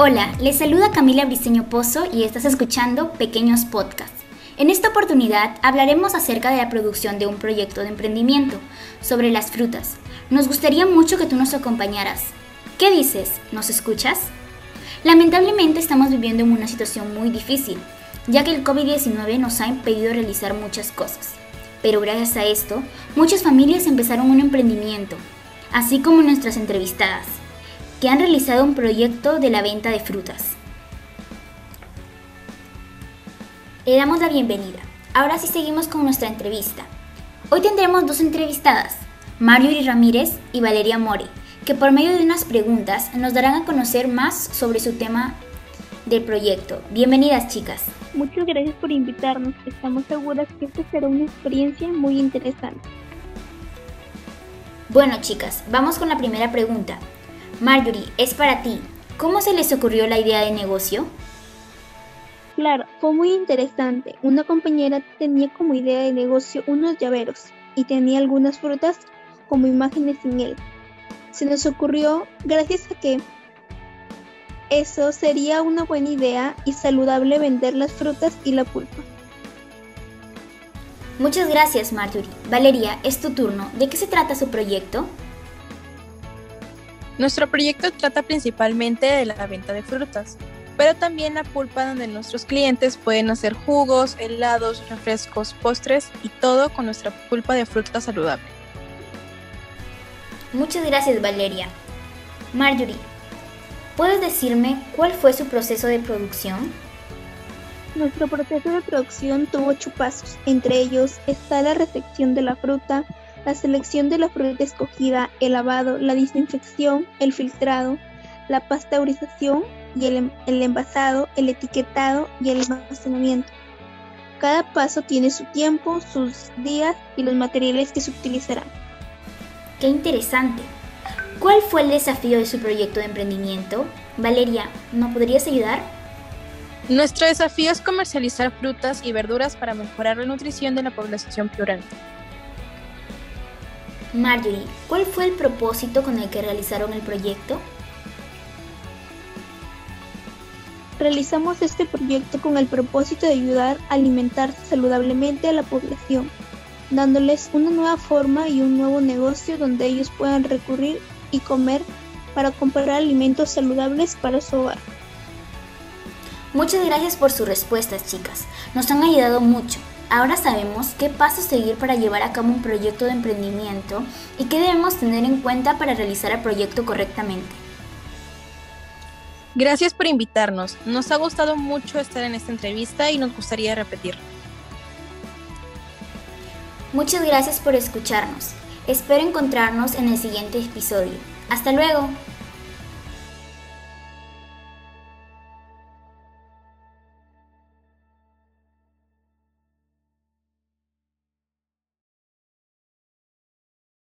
Hola, les saluda Camila Briceño Pozo y estás escuchando Pequeños Podcasts. En esta oportunidad hablaremos acerca de la producción de un proyecto de emprendimiento sobre las frutas. Nos gustaría mucho que tú nos acompañaras. ¿Qué dices? ¿Nos escuchas? Lamentablemente estamos viviendo en una situación muy difícil, ya que el COVID-19 nos ha impedido realizar muchas cosas. Pero gracias a esto, muchas familias empezaron un emprendimiento, así como nuestras entrevistadas, que han realizado un proyecto de la venta de frutas. Le damos la bienvenida. Ahora sí seguimos con nuestra entrevista. Hoy tendremos dos entrevistadas, Marjorie Ramírez y Valeria More, que por medio de unas preguntas nos darán a conocer más sobre su tema del proyecto. Bienvenidas chicas. Muchas gracias por invitarnos. Estamos seguras que esta será una experiencia muy interesante. Bueno chicas, vamos con la primera pregunta. Marjorie, es para ti. ¿Cómo se les ocurrió la idea de negocio? Claro, fue muy interesante. Una compañera tenía como idea de negocio unos llaveros y tenía algunas frutas como imágenes en él. Se nos ocurrió gracias a que eso sería una buena idea y saludable vender las frutas y la pulpa. Muchas gracias, Marjorie. Valeria, es tu turno. ¿De qué se trata su proyecto? Nuestro proyecto trata principalmente de la venta de frutas, pero también la pulpa donde nuestros clientes pueden hacer jugos, helados, refrescos, postres y todo con nuestra pulpa de fruta saludable. Muchas gracias, Valeria. Marjorie, ¿puedes decirme cuál fue su proceso de producción? Nuestro proceso de producción tuvo ocho pasos. Entre ellos está la recepción de la fruta, la selección de la fruta escogida, el lavado, la desinfección, el filtrado, la pasteurización y el, el envasado, el etiquetado y el almacenamiento. Cada paso tiene su tiempo, sus días y los materiales que se utilizarán. ¡Qué interesante! ¿Cuál fue el desafío de su proyecto de emprendimiento? Valeria, ¿no podrías ayudar? Nuestro desafío es comercializar frutas y verduras para mejorar la nutrición de la población plural. Marjorie, ¿cuál fue el propósito con el que realizaron el proyecto? Realizamos este proyecto con el propósito de ayudar a alimentarse saludablemente a la población, dándoles una nueva forma y un nuevo negocio donde ellos puedan recurrir y comer para comprar alimentos saludables para su hogar. Muchas gracias por sus respuestas, chicas. Nos han ayudado mucho. Ahora sabemos qué pasos seguir para llevar a cabo un proyecto de emprendimiento y qué debemos tener en cuenta para realizar el proyecto correctamente. Gracias por invitarnos. Nos ha gustado mucho estar en esta entrevista y nos gustaría repetir. Muchas gracias por escucharnos. Espero encontrarnos en el siguiente episodio. Hasta luego.